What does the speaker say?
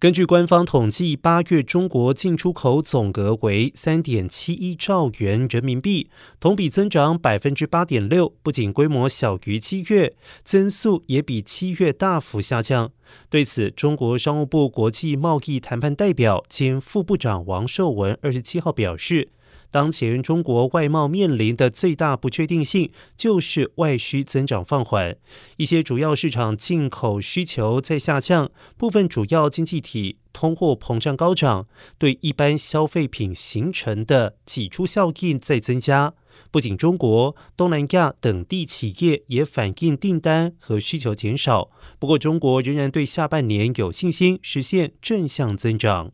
根据官方统计，八月中国进出口总额为三点七一兆元人民币，同比增长百分之八点六。不仅规模小于七月，增速也比七月大幅下降。对此，中国商务部国际贸易谈判代表兼副部长王受文二十七号表示。当前中国外贸面临的最大不确定性就是外需增长放缓，一些主要市场进口需求在下降，部分主要经济体通货膨胀高涨，对一般消费品形成的挤出效应在增加。不仅中国、东南亚等地企业也反映订单和需求减少，不过中国仍然对下半年有信心实现正向增长。